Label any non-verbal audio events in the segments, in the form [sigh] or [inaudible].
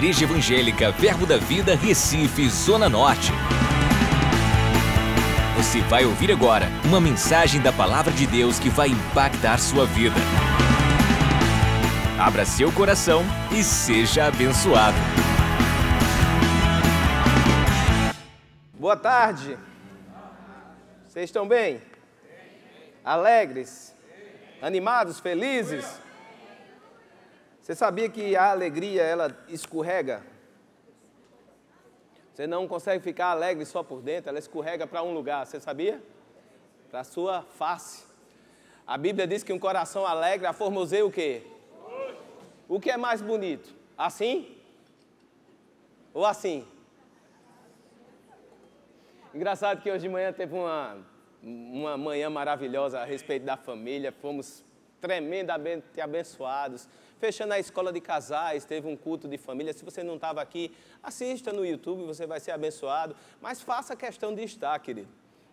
Igreja Evangélica Verbo da Vida, Recife, Zona Norte. Você vai ouvir agora uma mensagem da Palavra de Deus que vai impactar sua vida. Abra seu coração e seja abençoado. Boa tarde. Vocês estão bem? Alegres? Animados? Felizes? Você sabia que a alegria ela escorrega? Você não consegue ficar alegre só por dentro, ela escorrega para um lugar, você sabia? Para a sua face. A Bíblia diz que um coração alegre aformoseia o quê? O que é mais bonito? Assim? Ou assim? Engraçado que hoje de manhã teve uma, uma manhã maravilhosa a respeito da família, fomos tremendamente abençoados. Fechando a escola de casais, teve um culto de família. Se você não estava aqui, assista no YouTube, você vai ser abençoado. Mas faça questão de estar, querido.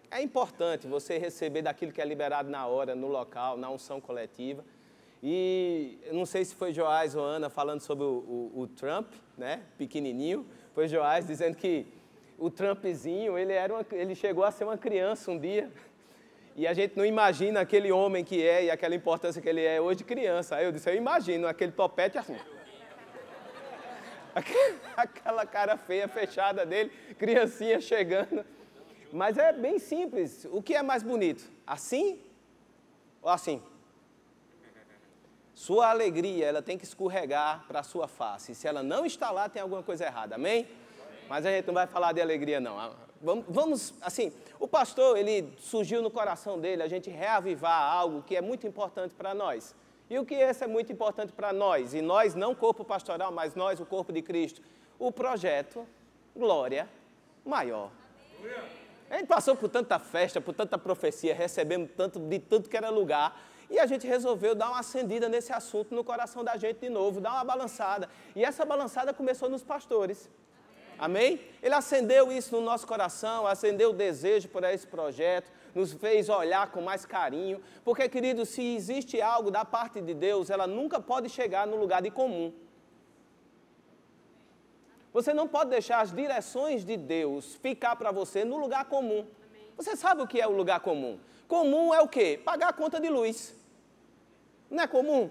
É importante você receber daquilo que é liberado na hora, no local, na unção coletiva. E não sei se foi Joás ou Ana falando sobre o, o, o Trump, né? Pequenininho. Foi Joás dizendo que o Trumpzinho, ele, era uma, ele chegou a ser uma criança um dia. E a gente não imagina aquele homem que é e aquela importância que ele é hoje criança. Aí eu disse, eu imagino aquele topete assim. [laughs] Aquela cara feia, fechada dele, criancinha chegando. Mas é bem simples. O que é mais bonito? Assim ou assim? Sua alegria, ela tem que escorregar para a sua face. Se ela não está lá, tem alguma coisa errada. Amém? Mas a gente não vai falar de alegria, não. Vamos, vamos, assim, o pastor, ele surgiu no coração dele a gente reavivar algo que é muito importante para nós. E o que esse é muito importante para nós? E nós, não corpo pastoral, mas nós, o corpo de Cristo. O projeto Glória Maior. A gente passou por tanta festa, por tanta profecia, recebemos tanto de tanto que era lugar. E a gente resolveu dar uma acendida nesse assunto no coração da gente de novo, dar uma balançada. E essa balançada começou nos pastores. Amém? Ele acendeu isso no nosso coração, acendeu o desejo por esse projeto, nos fez olhar com mais carinho, porque, querido, se existe algo da parte de Deus, ela nunca pode chegar no lugar de comum. Você não pode deixar as direções de Deus ficar para você no lugar comum. Você sabe o que é o lugar comum? Comum é o quê? Pagar a conta de luz. Não é comum?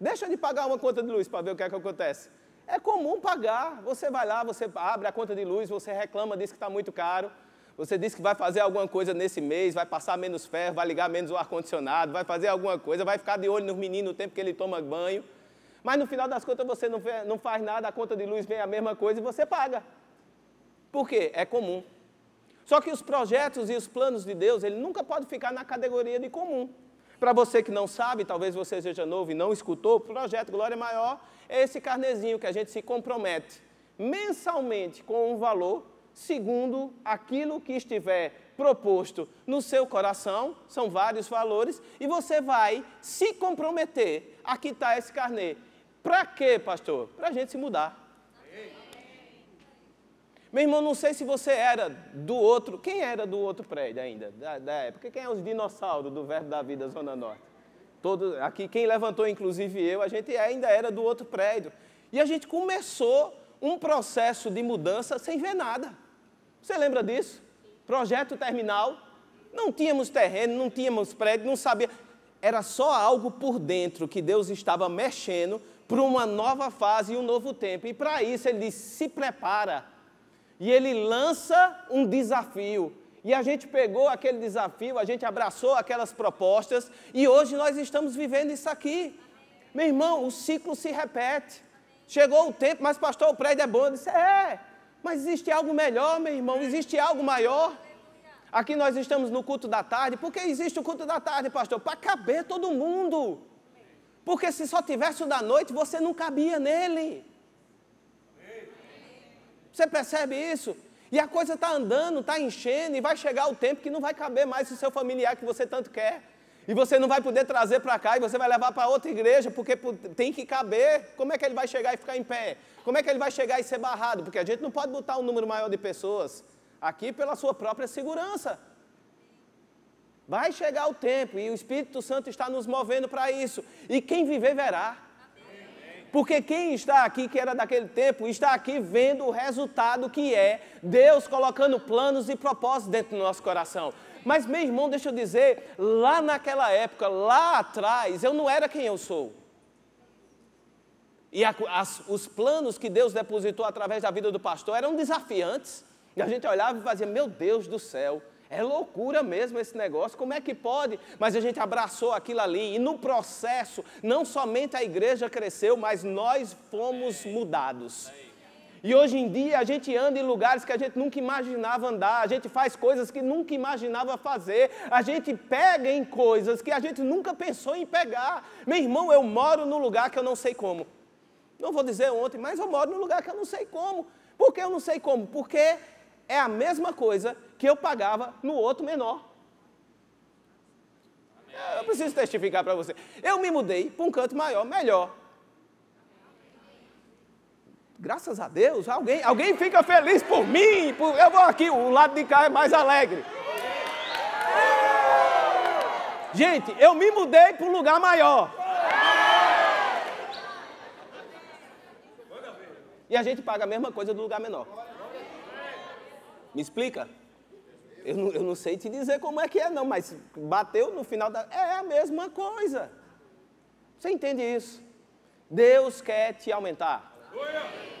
Deixa de pagar uma conta de luz para ver o que é que acontece. É comum pagar. Você vai lá, você abre a conta de luz, você reclama, diz que está muito caro. Você diz que vai fazer alguma coisa nesse mês, vai passar menos ferro, vai ligar menos o ar-condicionado, vai fazer alguma coisa, vai ficar de olho no menino no tempo que ele toma banho. Mas no final das contas você não faz nada, a conta de luz vem a mesma coisa e você paga. Por quê? É comum. Só que os projetos e os planos de Deus, ele nunca pode ficar na categoria de comum. Para você que não sabe, talvez você seja novo e não escutou, o projeto Glória Maior é esse carnezinho que a gente se compromete mensalmente com um valor segundo aquilo que estiver proposto no seu coração, são vários valores, e você vai se comprometer a quitar esse carnê. Para quê, pastor? Para a gente se mudar. Meu irmão, não sei se você era do outro. Quem era do outro prédio ainda, da, da época? Quem é os dinossauros do Verbo da Vida Zona Norte? Todo, aqui, quem levantou, inclusive eu, a gente ainda era do outro prédio. E a gente começou um processo de mudança sem ver nada. Você lembra disso? Projeto terminal. Não tínhamos terreno, não tínhamos prédio, não sabia. Era só algo por dentro que Deus estava mexendo para uma nova fase e um novo tempo. E para isso ele disse: se prepara. E ele lança um desafio. E a gente pegou aquele desafio, a gente abraçou aquelas propostas e hoje nós estamos vivendo isso aqui. Meu irmão, o ciclo se repete. Chegou o tempo, mas pastor, o prédio é bom. Eu disse, é, mas existe algo melhor, meu irmão, existe algo maior. Aqui nós estamos no culto da tarde. Por que existe o culto da tarde, pastor? Para caber todo mundo. Porque se só tivesse o da noite, você não cabia nele. Você percebe isso? E a coisa está andando, está enchendo, e vai chegar o tempo que não vai caber mais o seu familiar que você tanto quer. E você não vai poder trazer para cá e você vai levar para outra igreja, porque tem que caber. Como é que ele vai chegar e ficar em pé? Como é que ele vai chegar e ser barrado? Porque a gente não pode botar um número maior de pessoas aqui pela sua própria segurança. Vai chegar o tempo e o Espírito Santo está nos movendo para isso. E quem viver verá. Porque quem está aqui, que era daquele tempo, está aqui vendo o resultado que é Deus colocando planos e propósitos dentro do nosso coração. Mas, meu irmão, deixa eu dizer, lá naquela época, lá atrás, eu não era quem eu sou. E a, as, os planos que Deus depositou através da vida do pastor eram desafiantes. E a gente olhava e fazia, meu Deus do céu, é loucura mesmo esse negócio, como é que pode? Mas a gente abraçou aquilo ali, e no processo, não somente a igreja cresceu, mas nós fomos mudados. E hoje em dia a gente anda em lugares que a gente nunca imaginava andar, a gente faz coisas que nunca imaginava fazer, a gente pega em coisas que a gente nunca pensou em pegar. Meu irmão, eu moro num lugar que eu não sei como. Não vou dizer ontem, mas eu moro num lugar que eu não sei como. Por que eu não sei como? Porque é a mesma coisa que eu pagava no outro menor. Eu preciso testificar para você. Eu me mudei para um canto maior, melhor. Graças a Deus, alguém, alguém fica feliz por mim. Por, eu vou aqui, o lado de cá é mais alegre. Gente, eu me mudei para um lugar maior. E a gente paga a mesma coisa do lugar menor. Me explica? Eu não, eu não sei te dizer como é que é, não, mas bateu no final da. É a mesma coisa. Você entende isso? Deus quer te aumentar.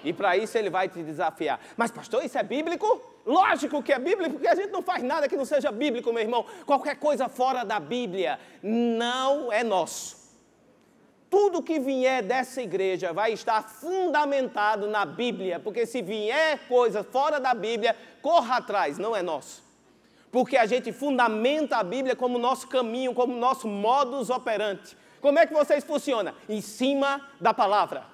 E para isso ele vai te desafiar. Mas, pastor, isso é bíblico? Lógico que é bíblico, porque a gente não faz nada que não seja bíblico, meu irmão. Qualquer coisa fora da Bíblia não é nosso tudo que vier dessa igreja vai estar fundamentado na Bíblia, porque se vier coisa fora da Bíblia, corra atrás, não é nosso. Porque a gente fundamenta a Bíblia como nosso caminho, como nosso modus operandi. Como é que vocês funcionam? Em cima da palavra.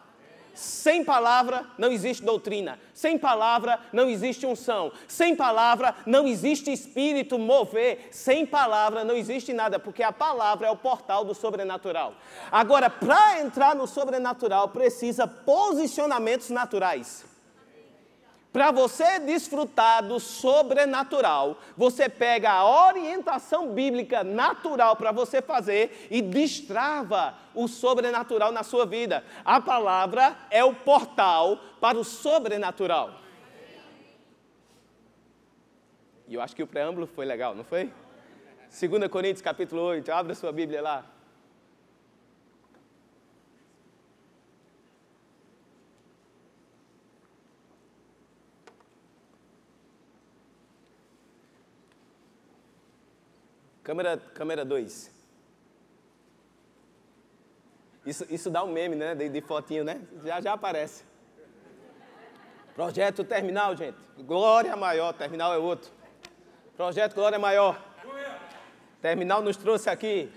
Sem palavra não existe doutrina. Sem palavra não existe unção. Sem palavra não existe espírito mover. Sem palavra não existe nada, porque a palavra é o portal do sobrenatural. Agora, para entrar no sobrenatural, precisa posicionamentos naturais. Para você desfrutar do sobrenatural, você pega a orientação bíblica natural para você fazer e destrava o sobrenatural na sua vida. A palavra é o portal para o sobrenatural. E eu acho que o preâmbulo foi legal, não foi? 2 Coríntios capítulo 8, abra sua Bíblia lá. Câmera 2. Câmera dois. isso, isso dá um meme, né? De, de fotinho, né? Já já aparece. Projeto terminal, gente. Glória maior, terminal é outro. Projeto Glória Maior. Terminal nos trouxe aqui.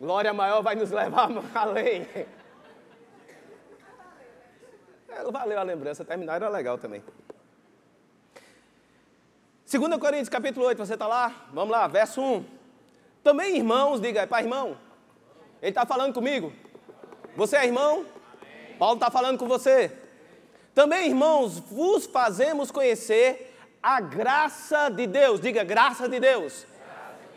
Glória maior vai nos levar [laughs] além. É, valeu a lembrança, terminal era legal também. 2 Coríntios capítulo 8, você está lá? Vamos lá, verso 1. Também irmãos, diga, para irmão. Ele está falando comigo. Você é irmão? Paulo está falando com você. Também, irmãos, vos fazemos conhecer a graça de Deus. Diga, graça de Deus.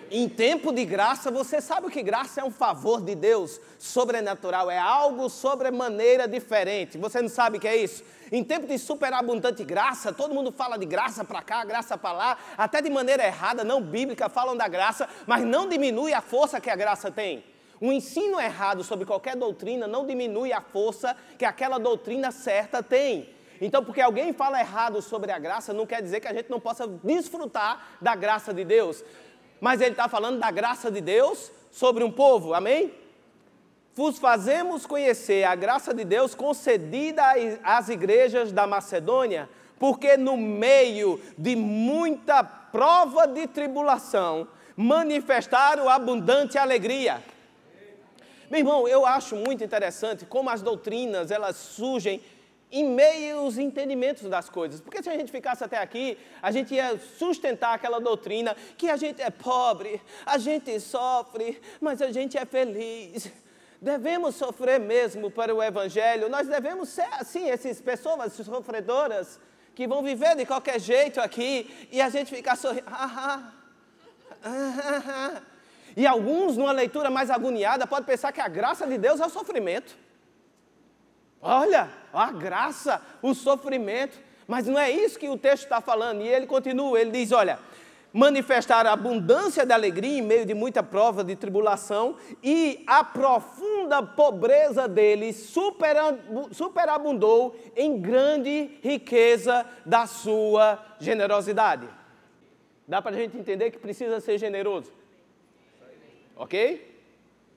Em tempo de graça, você sabe o que graça é um favor de Deus sobrenatural, é algo sobremaneira diferente. Você não sabe o que é isso? Em tempo de superabundante graça, todo mundo fala de graça para cá, graça para lá, até de maneira errada, não bíblica, falam da graça, mas não diminui a força que a graça tem. O ensino errado sobre qualquer doutrina não diminui a força que aquela doutrina certa tem. Então, porque alguém fala errado sobre a graça, não quer dizer que a gente não possa desfrutar da graça de Deus. Mas ele está falando da graça de Deus sobre um povo, amém? vos fazemos conhecer a graça de Deus concedida às igrejas da Macedônia, porque no meio de muita prova de tribulação, manifestaram abundante alegria. Meu irmão, eu acho muito interessante como as doutrinas, elas surgem em meio aos entendimentos das coisas. Porque se a gente ficasse até aqui, a gente ia sustentar aquela doutrina que a gente é pobre, a gente sofre, mas a gente é feliz. Devemos sofrer mesmo para o Evangelho. Nós devemos ser assim, essas pessoas sofredoras que vão viver de qualquer jeito aqui e a gente ficar sorrindo. e alguns, numa leitura mais agoniada, pode pensar que a graça de Deus é o sofrimento. Olha, a graça, o sofrimento. Mas não é isso que o texto está falando. E ele continua, ele diz: olha, manifestar a abundância de alegria em meio de muita prova de tribulação e a profunda pobreza deles superabundou em grande riqueza da sua generosidade. Dá para a gente entender que precisa ser generoso? Ok?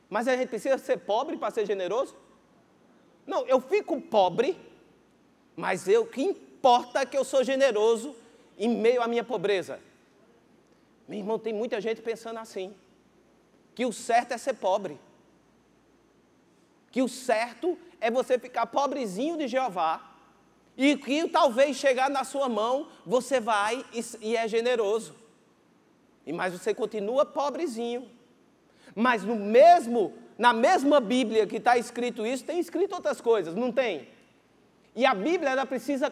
Mas a gente precisa ser pobre para ser generoso? Não, eu fico pobre, mas eu que importa que eu sou generoso em meio à minha pobreza. Meu irmão, tem muita gente pensando assim: que o certo é ser pobre, que o certo é você ficar pobrezinho de Jeová, e que talvez chegar na sua mão você vai e, e é generoso, e mas você continua pobrezinho. Mas no mesmo, na mesma Bíblia que está escrito isso, tem escrito outras coisas, não tem? E a Bíblia ela precisa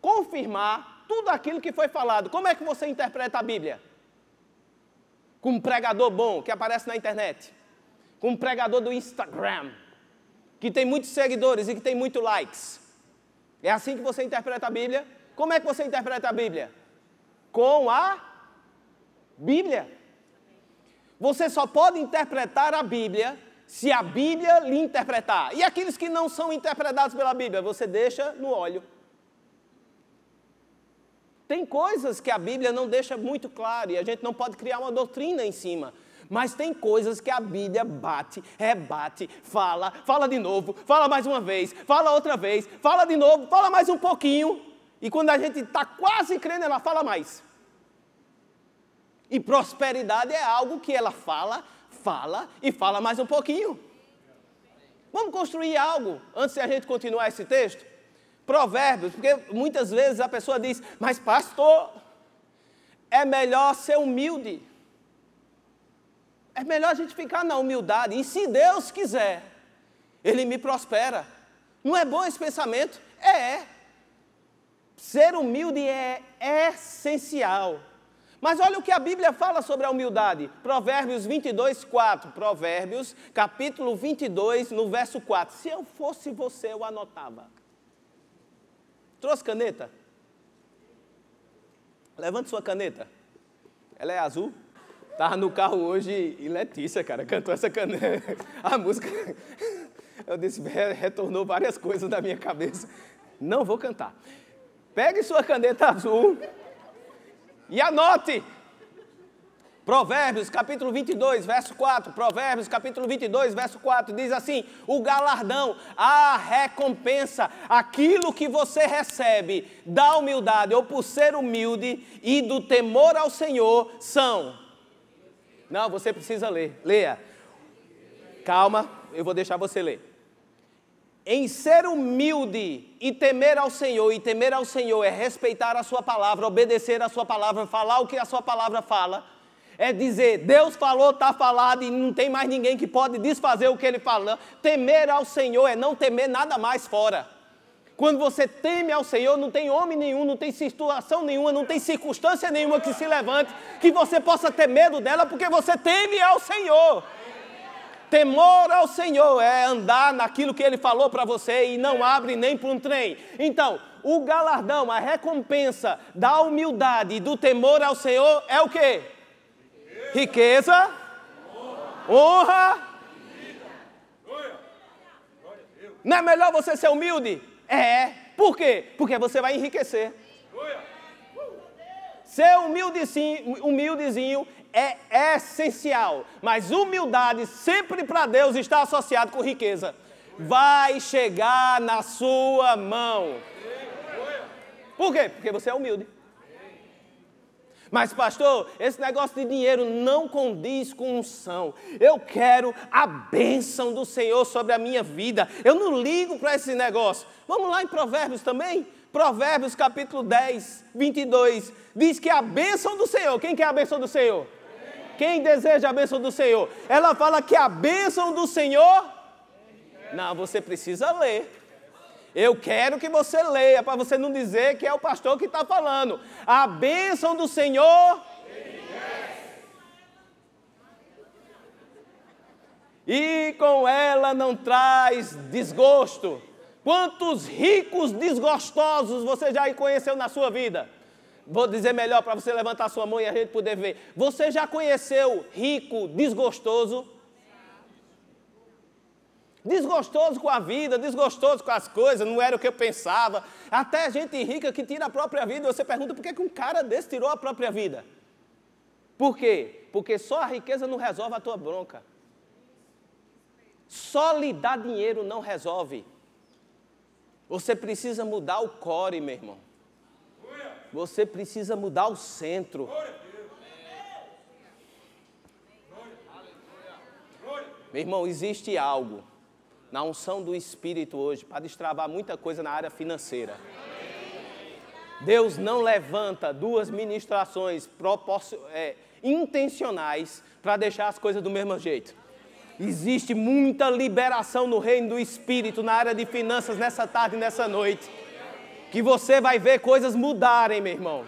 confirmar tudo aquilo que foi falado. Como é que você interpreta a Bíblia? Com um pregador bom que aparece na internet, com um pregador do Instagram, que tem muitos seguidores e que tem muitos likes. É assim que você interpreta a Bíblia? Como é que você interpreta a Bíblia? Com a Bíblia. Você só pode interpretar a Bíblia se a Bíblia lhe interpretar. E aqueles que não são interpretados pela Bíblia, você deixa no óleo. Tem coisas que a Bíblia não deixa muito claro e a gente não pode criar uma doutrina em cima. Mas tem coisas que a Bíblia bate, rebate, fala, fala de novo, fala mais uma vez, fala outra vez, fala de novo, fala mais um pouquinho. E quando a gente está quase crendo, ela fala mais. E prosperidade é algo que ela fala, fala e fala mais um pouquinho. Vamos construir algo antes de a gente continuar esse texto? Provérbios, porque muitas vezes a pessoa diz, mas pastor, é melhor ser humilde. É melhor a gente ficar na humildade. E se Deus quiser, Ele me prospera. Não é bom esse pensamento? É. Ser humilde é essencial. Mas olha o que a Bíblia fala sobre a humildade. Provérbios 22, 4. Provérbios, capítulo 22, no verso 4. Se eu fosse você, eu anotava. Trouxe caneta? Levante sua caneta. Ela é azul? Estava no carro hoje e Letícia, cara, cantou essa caneta. A música. Eu disse, retornou várias coisas da minha cabeça. Não vou cantar. Pegue sua caneta azul e anote. Provérbios capítulo 22, verso 4. Provérbios capítulo 22, verso 4 diz assim: O galardão, a recompensa, aquilo que você recebe da humildade ou por ser humilde e do temor ao Senhor são. Não, você precisa ler. Leia. Calma, eu vou deixar você ler em ser humilde e temer ao Senhor, e temer ao Senhor é respeitar a Sua palavra, obedecer a Sua palavra, falar o que a Sua palavra fala, é dizer, Deus falou, está falado, e não tem mais ninguém que pode desfazer o que Ele fala. Temer ao Senhor é não temer nada mais fora. Quando você teme ao Senhor, não tem homem nenhum, não tem situação nenhuma, não tem circunstância nenhuma que se levante, que você possa ter medo dela, porque você teme ao Senhor. Temor ao Senhor é andar naquilo que Ele falou para você e não abre nem para um trem. Então, o galardão, a recompensa da humildade e do temor ao Senhor é o quê? Riqueza, honra. Não é melhor você ser humilde? É. Por quê? Porque você vai enriquecer. Ser humildezinho, humildezinho é essencial, mas humildade sempre para Deus está associado com riqueza. Vai chegar na sua mão. Por quê? Porque você é humilde. Mas, pastor, esse negócio de dinheiro não condiz com unção. Eu quero a bênção do Senhor sobre a minha vida. Eu não ligo para esse negócio. Vamos lá em Provérbios também? Provérbios capítulo 10, 22. Diz que a bênção do Senhor. Quem quer a bênção do Senhor? Quem deseja a bênção do Senhor? Ela fala que a bênção do Senhor. Não, você precisa ler. Eu quero que você leia, para você não dizer que é o pastor que está falando. A bênção do Senhor. E com ela não traz desgosto. Quantos ricos desgostosos você já conheceu na sua vida? Vou dizer melhor para você levantar sua mão e a gente poder ver. Você já conheceu rico desgostoso? Desgostoso com a vida, desgostoso com as coisas, não era o que eu pensava. Até gente rica que tira a própria vida, você pergunta por que, um cara desse tirou a própria vida? Por quê? Porque só a riqueza não resolve a tua bronca. Só lhe dar dinheiro não resolve. Você precisa mudar o core, meu irmão. Você precisa mudar o centro. Meu irmão, existe algo na unção do Espírito hoje para destravar muita coisa na área financeira. Deus não levanta duas ministrações é, intencionais para deixar as coisas do mesmo jeito. Existe muita liberação no reino do Espírito na área de finanças nessa tarde e nessa noite. Que você vai ver coisas mudarem, meu irmão.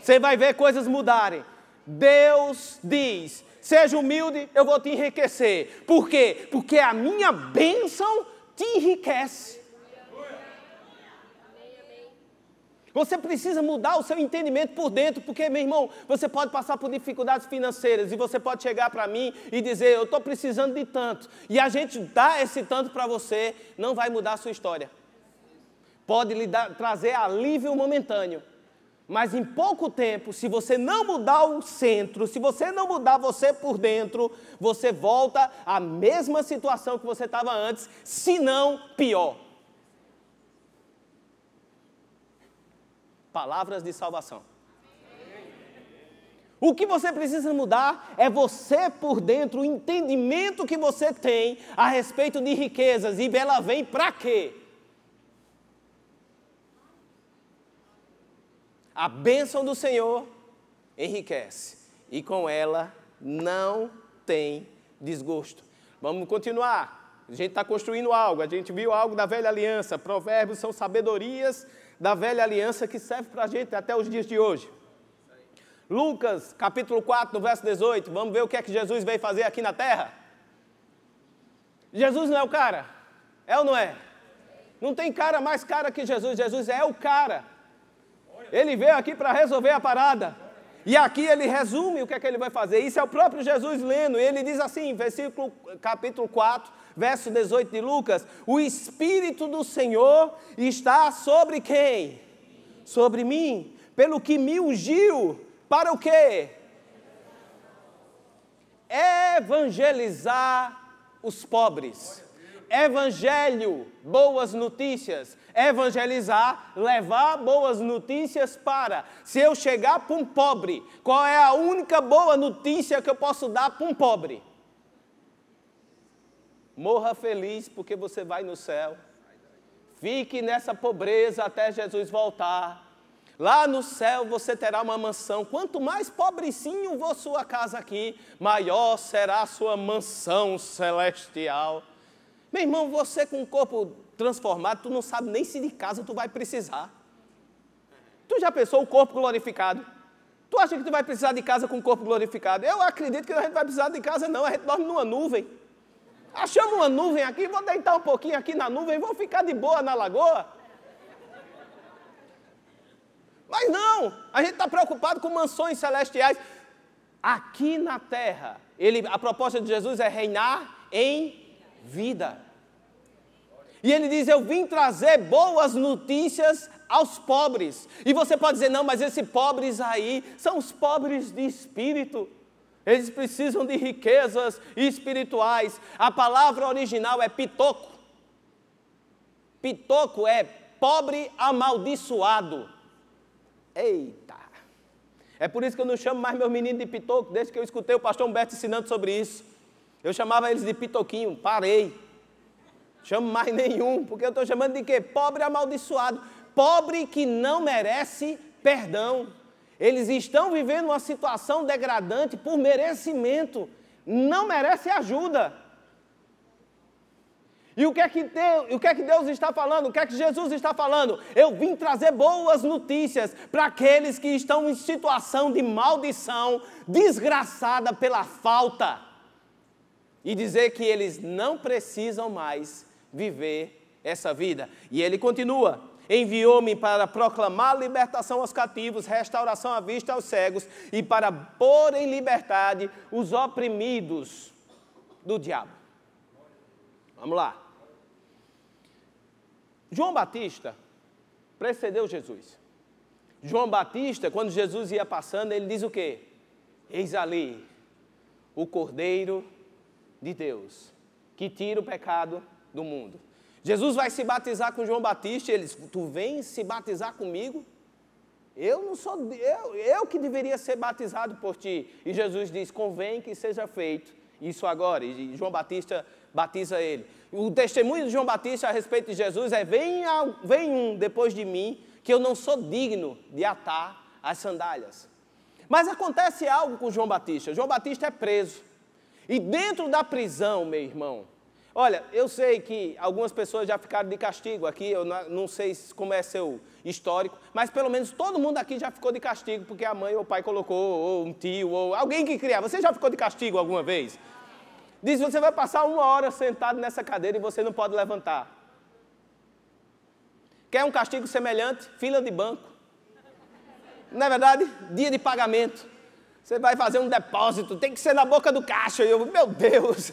Você vai ver coisas mudarem. Deus diz: seja humilde, eu vou te enriquecer. Por quê? Porque a minha bênção te enriquece. Você precisa mudar o seu entendimento por dentro, porque, meu irmão, você pode passar por dificuldades financeiras e você pode chegar para mim e dizer: Eu estou precisando de tanto. E a gente dá esse tanto para você, não vai mudar a sua história. Pode lhe dar, trazer alívio momentâneo, mas em pouco tempo, se você não mudar o centro, se você não mudar você por dentro, você volta à mesma situação que você estava antes, se não pior. Palavras de salvação. O que você precisa mudar é você por dentro, o entendimento que você tem a respeito de riquezas. E ela vem para quê? A bênção do Senhor enriquece. E com ela não tem desgosto. Vamos continuar. A gente está construindo algo. A gente viu algo da velha aliança. Provérbios são sabedorias da velha aliança que serve para a gente até os dias de hoje. Lucas, capítulo 4, no verso 18, vamos ver o que é que Jesus veio fazer aqui na terra. Jesus não é o cara? É ou não é? Não tem cara mais cara que Jesus. Jesus é o cara. Ele veio aqui para resolver a parada. E aqui ele resume o que é que ele vai fazer. Isso é o próprio Jesus lendo. Ele diz assim, versículo capítulo 4, verso 18 de Lucas: O Espírito do Senhor está sobre quem? Sobre mim, pelo que me ungiu, para o quê? Evangelizar os pobres. Evangelho, boas notícias. Evangelizar, levar boas notícias para. Se eu chegar para um pobre, qual é a única boa notícia que eu posso dar para um pobre? Morra feliz porque você vai no céu. Fique nessa pobreza até Jesus voltar. Lá no céu você terá uma mansão. Quanto mais pobrecinho for sua casa aqui, maior será a sua mansão celestial. Meu irmão, você com o corpo transformado, tu não sabe nem se de casa tu vai precisar. Tu já pensou o corpo glorificado? Tu acha que tu vai precisar de casa com o corpo glorificado? Eu acredito que a gente vai precisar de casa, não. A gente dorme numa nuvem. Achamos uma nuvem aqui, vou deitar um pouquinho aqui na nuvem, vou ficar de boa na lagoa. Mas não, a gente está preocupado com mansões celestiais. Aqui na terra, ele, a proposta de Jesus é reinar em vida. E ele diz: Eu vim trazer boas notícias aos pobres. E você pode dizer: Não, mas esses pobres aí são os pobres de espírito. Eles precisam de riquezas espirituais. A palavra original é pitoco. Pitoco é pobre amaldiçoado. Eita! É por isso que eu não chamo mais meus meninos de pitoco, desde que eu escutei o pastor Humberto ensinando sobre isso. Eu chamava eles de pitoquinho, parei. Chamo mais [laughs] nenhum, porque eu estou chamando de quê? Pobre amaldiçoado. Pobre que não merece perdão. Eles estão vivendo uma situação degradante por merecimento, não merece ajuda. E o que, é que Deus, o que é que Deus está falando? O que é que Jesus está falando? Eu vim trazer boas notícias para aqueles que estão em situação de maldição, desgraçada pela falta. E dizer que eles não precisam mais viver essa vida. E ele continua: enviou-me para proclamar libertação aos cativos, restauração à vista aos cegos e para pôr em liberdade os oprimidos do diabo. Vamos lá. João Batista precedeu Jesus. João Batista, quando Jesus ia passando, ele diz o quê? Eis ali o Cordeiro de Deus, que tira o pecado do mundo. Jesus vai se batizar com João Batista e ele diz: Tu vens se batizar comigo? Eu não sou, eu, eu que deveria ser batizado por ti. E Jesus diz: Convém que seja feito isso agora. E João Batista batiza ele. O testemunho de João Batista a respeito de Jesus é: Vem, vem um depois de mim, que eu não sou digno de atar as sandálias. Mas acontece algo com João Batista. João Batista é preso. E dentro da prisão, meu irmão, olha, eu sei que algumas pessoas já ficaram de castigo aqui, eu não sei como é seu histórico, mas pelo menos todo mundo aqui já ficou de castigo porque a mãe ou o pai colocou, ou um tio, ou alguém que criava. Você já ficou de castigo alguma vez? Diz: você vai passar uma hora sentado nessa cadeira e você não pode levantar. Quer um castigo semelhante? Fila de banco. Não é verdade? Dia de pagamento. Você vai fazer um depósito, tem que ser na boca do caixa. E eu, meu Deus,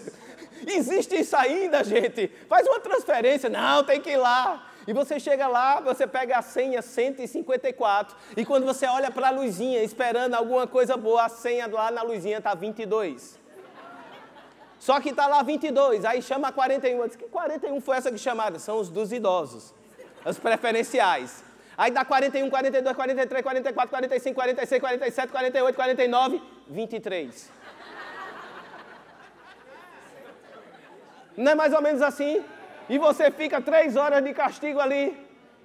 existe isso ainda, gente? Faz uma transferência. Não, tem que ir lá. E você chega lá, você pega a senha 154. E quando você olha para a luzinha, esperando alguma coisa boa, a senha lá na luzinha está 22. Só que está lá 22, aí chama 41. Eu disse, que 41 foi essa que chamaram? São os dos idosos, os preferenciais. Aí dá 41, 42, 43, 44, 45, 46, 47, 48, 49, 23. Não é mais ou menos assim? E você fica três horas de castigo ali.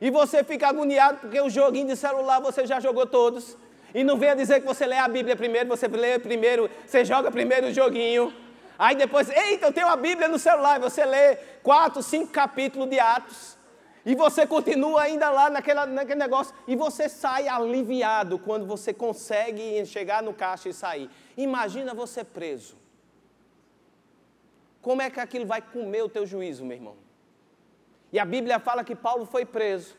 E você fica agoniado porque o joguinho de celular você já jogou todos. E não venha dizer que você lê a Bíblia primeiro, você lê primeiro, você joga primeiro o joguinho. Aí depois, eita, eu tenho a Bíblia no celular. E você lê quatro, cinco capítulos de Atos. E você continua ainda lá naquela, naquele negócio. E você sai aliviado quando você consegue chegar no caixa e sair. Imagina você preso. Como é que aquilo vai comer o teu juízo, meu irmão? E a Bíblia fala que Paulo foi preso.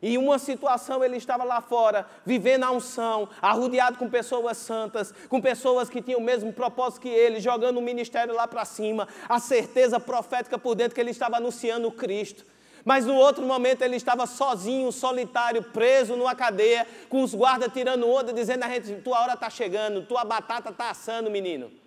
E em uma situação ele estava lá fora, vivendo a unção, arrodeado com pessoas santas, com pessoas que tinham o mesmo propósito que ele, jogando o ministério lá para cima, a certeza profética por dentro que ele estava anunciando o Cristo. Mas no outro momento ele estava sozinho, solitário, preso numa cadeia, com os guardas tirando onda, dizendo a gente: tua hora está chegando, tua batata está assando, menino.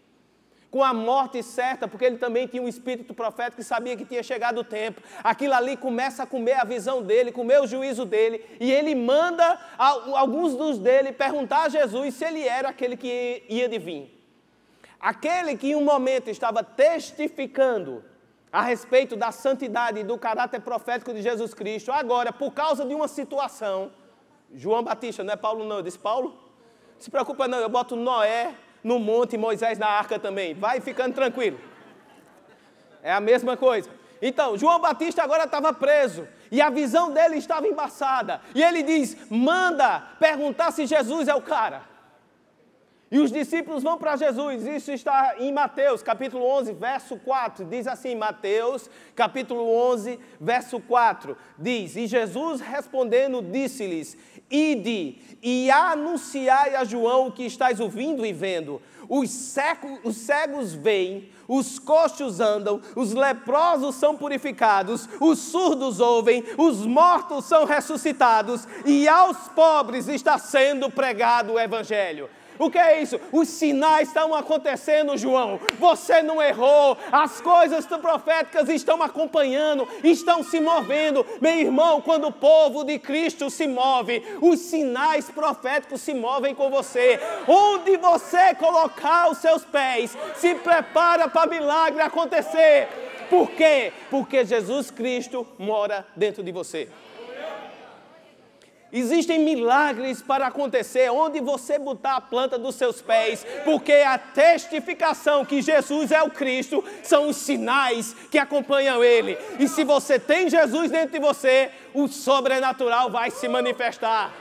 Com a morte certa, porque ele também tinha um espírito profético que sabia que tinha chegado o tempo. Aquilo ali começa a comer a visão dele, comer o juízo dele, e ele manda alguns dos dele perguntar a Jesus se ele era aquele que ia de vir. Aquele que em um momento estava testificando a respeito da santidade e do caráter profético de Jesus Cristo. Agora, por causa de uma situação, João Batista, não é Paulo não, eu disse Paulo? Se preocupa não, eu boto Noé no monte Moisés na arca também. Vai ficando tranquilo. É a mesma coisa. Então, João Batista agora estava preso e a visão dele estava embaçada. E ele diz: manda perguntar se Jesus é o cara. E os discípulos vão para Jesus, isso está em Mateus, capítulo 11, verso 4. Diz assim: Mateus, capítulo 11, verso 4. Diz: E Jesus respondendo, disse-lhes: Ide e anunciai a João o que estáis ouvindo e vendo. Os, cegos, os cegos veem, os coxos andam, os leprosos são purificados, os surdos ouvem, os mortos são ressuscitados, e aos pobres está sendo pregado o Evangelho. O que é isso? Os sinais estão acontecendo, João. Você não errou. As coisas proféticas estão acompanhando, estão se movendo. Meu irmão, quando o povo de Cristo se move, os sinais proféticos se movem com você. Onde você colocar os seus pés, se prepara para milagre acontecer. Por quê? Porque Jesus Cristo mora dentro de você. Existem milagres para acontecer onde você botar a planta dos seus pés, porque a testificação que Jesus é o Cristo são os sinais que acompanham Ele. E se você tem Jesus dentro de você, o sobrenatural vai se manifestar.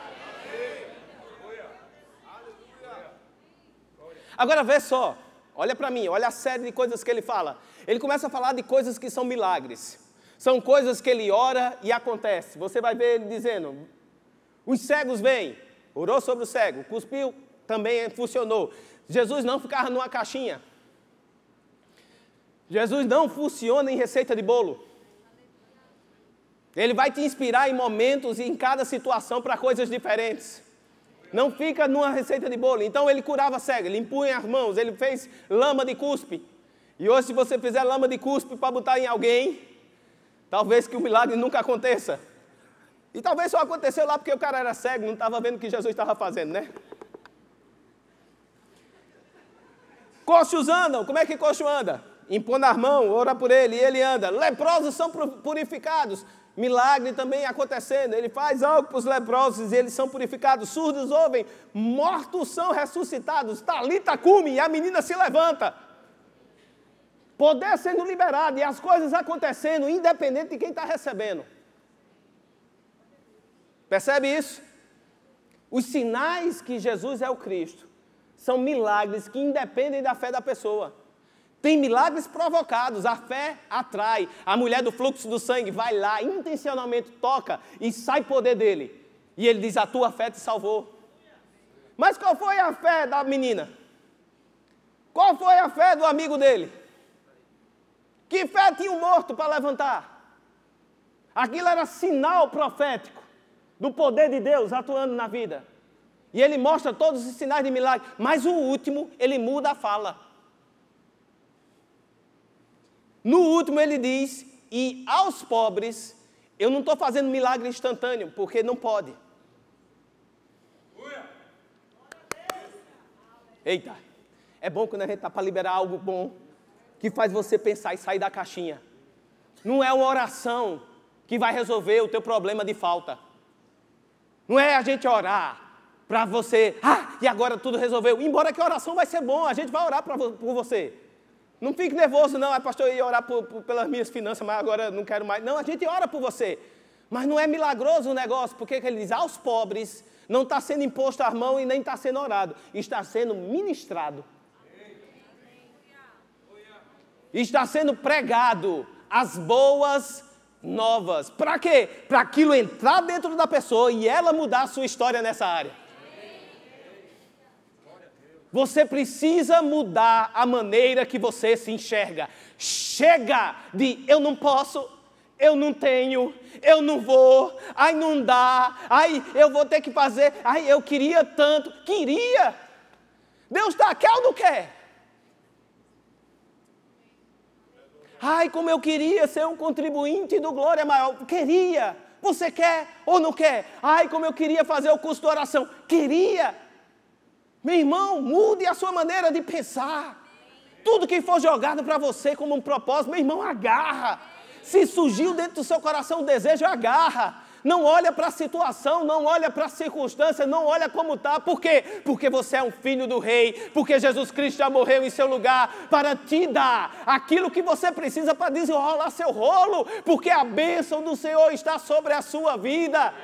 Agora vê só, olha para mim, olha a série de coisas que ele fala. Ele começa a falar de coisas que são milagres. São coisas que ele ora e acontece. Você vai ver ele dizendo: os cegos vêm, orou sobre o cego, cuspiu, também funcionou. Jesus não ficava numa caixinha. Jesus não funciona em receita de bolo. Ele vai te inspirar em momentos e em cada situação para coisas diferentes. Não fica numa receita de bolo. Então ele curava cego, ele impunha as mãos, ele fez lama de cuspe. E hoje, se você fizer lama de cuspe para botar em alguém, talvez que o milagre nunca aconteça. E talvez só aconteceu lá porque o cara era cego, não estava vendo o que Jesus estava fazendo, né? Coxos andam, como é que coxo anda? Impõe as mãos, ora por ele e ele anda. Leprosos são purificados. Milagre também acontecendo. Ele faz algo para os leprosos e eles são purificados. Surdos ouvem, mortos são ressuscitados. Talita cume e a menina se levanta. Poder sendo liberado e as coisas acontecendo, independente de quem está recebendo. Percebe isso? Os sinais que Jesus é o Cristo são milagres que independem da fé da pessoa. Tem milagres provocados, a fé atrai. A mulher do fluxo do sangue vai lá, intencionalmente toca e sai poder dele. E ele diz: A tua fé te salvou. Mas qual foi a fé da menina? Qual foi a fé do amigo dele? Que fé tinha o morto para levantar? Aquilo era sinal profético do poder de Deus atuando na vida. E ele mostra todos os sinais de milagre, mas o último, ele muda a fala. No último, ele diz: E aos pobres, eu não estou fazendo milagre instantâneo, porque não pode. Eita, é bom quando a gente está para liberar algo bom, que faz você pensar e sair da caixinha. Não é uma oração que vai resolver o teu problema de falta. Não é a gente orar para você, ah, e agora tudo resolveu. Embora que a oração vai ser bom, a gente vai orar pra, por você. Não fique nervoso, não, ah, pastor, eu ia orar por, por, pelas minhas finanças, mas agora não quero mais. Não, a gente ora por você. Mas não é milagroso o negócio, porque ele diz, aos pobres não está sendo imposto a mão e nem está sendo orado, está sendo ministrado. Está sendo pregado as boas novas. Para quê? Para aquilo entrar dentro da pessoa e ela mudar a sua história nessa área. Você precisa mudar a maneira que você se enxerga. Chega de eu não posso, eu não tenho, eu não vou, ai não dá, ai eu vou ter que fazer, ai eu queria tanto, queria. Deus está, quer ou não quer? Ai, como eu queria ser um contribuinte do Glória Maior. Queria. Você quer ou não quer? Ai, como eu queria fazer o curso de oração. Queria. Meu irmão, mude a sua maneira de pensar. Tudo que for jogado para você como um propósito, meu irmão, agarra. Se surgiu dentro do seu coração o desejo, agarra. Não olha para a situação, não olha para a circunstância, não olha como está. Por quê? Porque você é um filho do rei, porque Jesus Cristo já morreu em seu lugar para te dar aquilo que você precisa para desenrolar seu rolo, porque a bênção do Senhor está sobre a sua vida.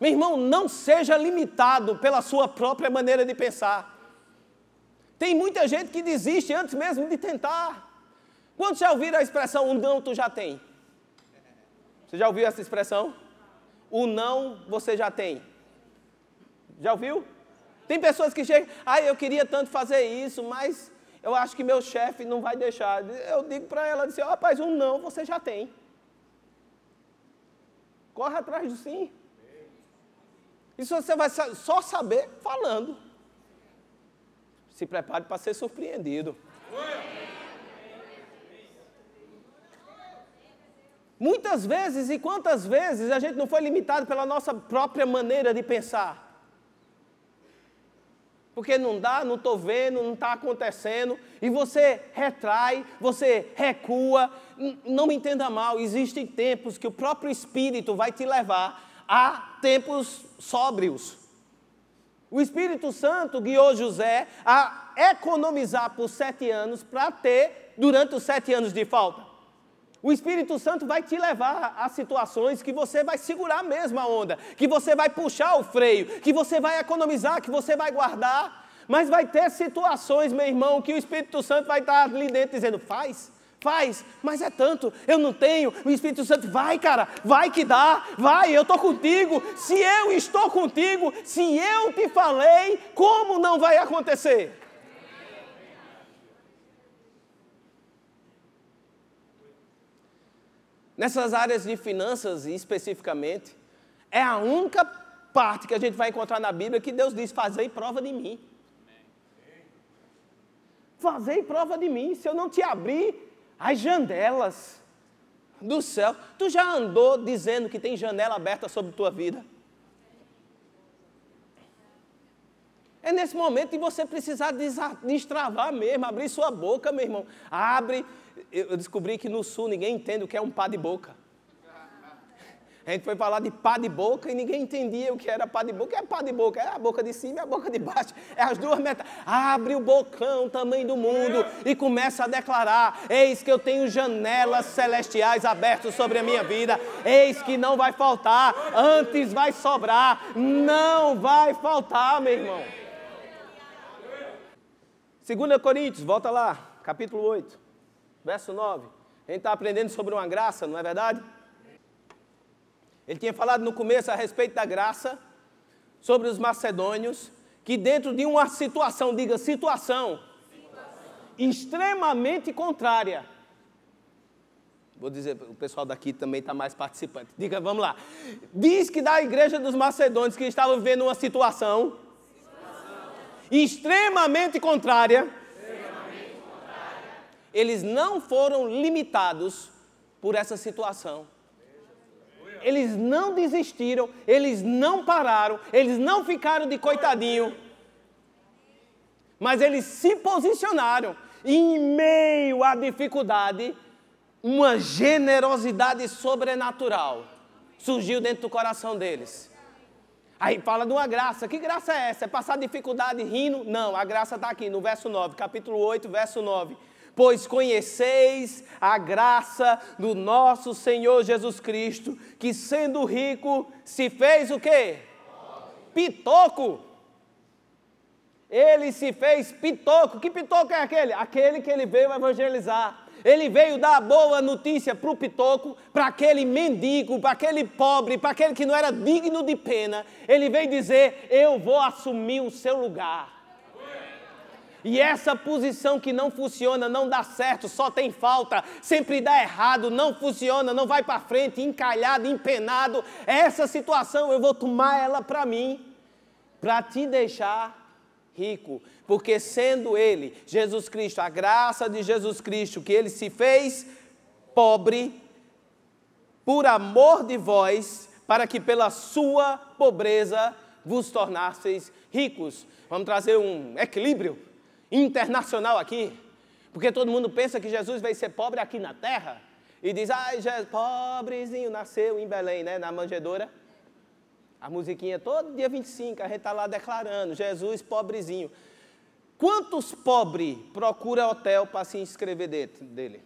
Meu irmão, não seja limitado pela sua própria maneira de pensar. Tem muita gente que desiste antes mesmo de tentar. Quantos já ouviram a expressão, o não tu já tem? Você já ouviu essa expressão? O não você já tem. Já ouviu? Tem pessoas que chegam, ah, eu queria tanto fazer isso, mas eu acho que meu chefe não vai deixar. Eu digo para ela, assim, rapaz, um não você já tem. Corre atrás do sim. Isso você vai só saber falando. Se prepare para ser surpreendido. Muitas vezes e quantas vezes a gente não foi limitado pela nossa própria maneira de pensar? Porque não dá, não estou vendo, não está acontecendo, e você retrai, você recua. Não me entenda mal, existem tempos que o próprio Espírito vai te levar há tempos sóbrios. O Espírito Santo guiou José a economizar por sete anos para ter durante os sete anos de falta. O Espírito Santo vai te levar a situações que você vai segurar mesmo a onda, que você vai puxar o freio, que você vai economizar, que você vai guardar. Mas vai ter situações, meu irmão, que o Espírito Santo vai estar ali dentro dizendo: faz, faz, mas é tanto, eu não tenho. O Espírito Santo, vai, cara, vai que dá, vai, eu estou contigo. Se eu estou contigo, se eu te falei, como não vai acontecer? Nessas áreas de finanças especificamente, é a única parte que a gente vai encontrar na Bíblia que Deus diz: Fazei prova de mim. Fazei prova de mim. Se eu não te abrir as janelas do céu, tu já andou dizendo que tem janela aberta sobre tua vida? É nesse momento que você precisar destravar mesmo, abrir sua boca, meu irmão. Abre. Eu descobri que no sul ninguém entende o que é um pá de boca. A gente foi falar de pá de boca e ninguém entendia o que era pá de boca. É pá de boca, é a boca de cima e a boca de baixo. É as duas metas. Abre o bocão, tamanho do mundo, e começa a declarar: Eis que eu tenho janelas celestiais abertas sobre a minha vida. Eis que não vai faltar, antes vai sobrar. Não vai faltar, meu irmão. 2 Coríntios, volta lá, capítulo 8, verso 9. A gente está aprendendo sobre uma graça, não é verdade? Ele tinha falado no começo a respeito da graça, sobre os macedônios, que dentro de uma situação, diga situação, situação. extremamente contrária. Vou dizer, o pessoal daqui também está mais participante. Diga, vamos lá. Diz que da igreja dos macedônios que estavam vivendo uma situação. Extremamente, contrária, eles não foram limitados por essa situação. Eles não desistiram, eles não pararam, eles não ficaram de coitadinho, mas eles se posicionaram em meio à dificuldade, uma generosidade sobrenatural surgiu dentro do coração deles. Aí fala de uma graça. Que graça é essa? É passar dificuldade rindo? Não, a graça está aqui no verso 9, capítulo 8, verso 9 pois conheceis a graça do nosso Senhor Jesus Cristo, que sendo rico se fez o quê? Pitoco. Ele se fez pitoco. Que pitoco é aquele? Aquele que ele veio evangelizar. Ele veio dar boa notícia para o pitoco, para aquele mendigo, para aquele pobre, para aquele que não era digno de pena. Ele veio dizer: Eu vou assumir o seu lugar. E essa posição que não funciona, não dá certo, só tem falta, sempre dá errado, não funciona, não vai para frente, encalhado, empenado. Essa situação eu vou tomar ela para mim, para te deixar rico, porque sendo ele, Jesus Cristo, a graça de Jesus Cristo, que ele se fez pobre por amor de vós, para que pela sua pobreza vos tornasseis ricos. Vamos trazer um equilíbrio internacional aqui, porque todo mundo pensa que Jesus veio ser pobre aqui na terra e diz, ai, Jesus, pobrezinho, nasceu em Belém, né, na manjedoura. A musiquinha todo dia 25, a gente está lá declarando, Jesus pobrezinho. Quantos pobres procura hotel para se inscrever dele?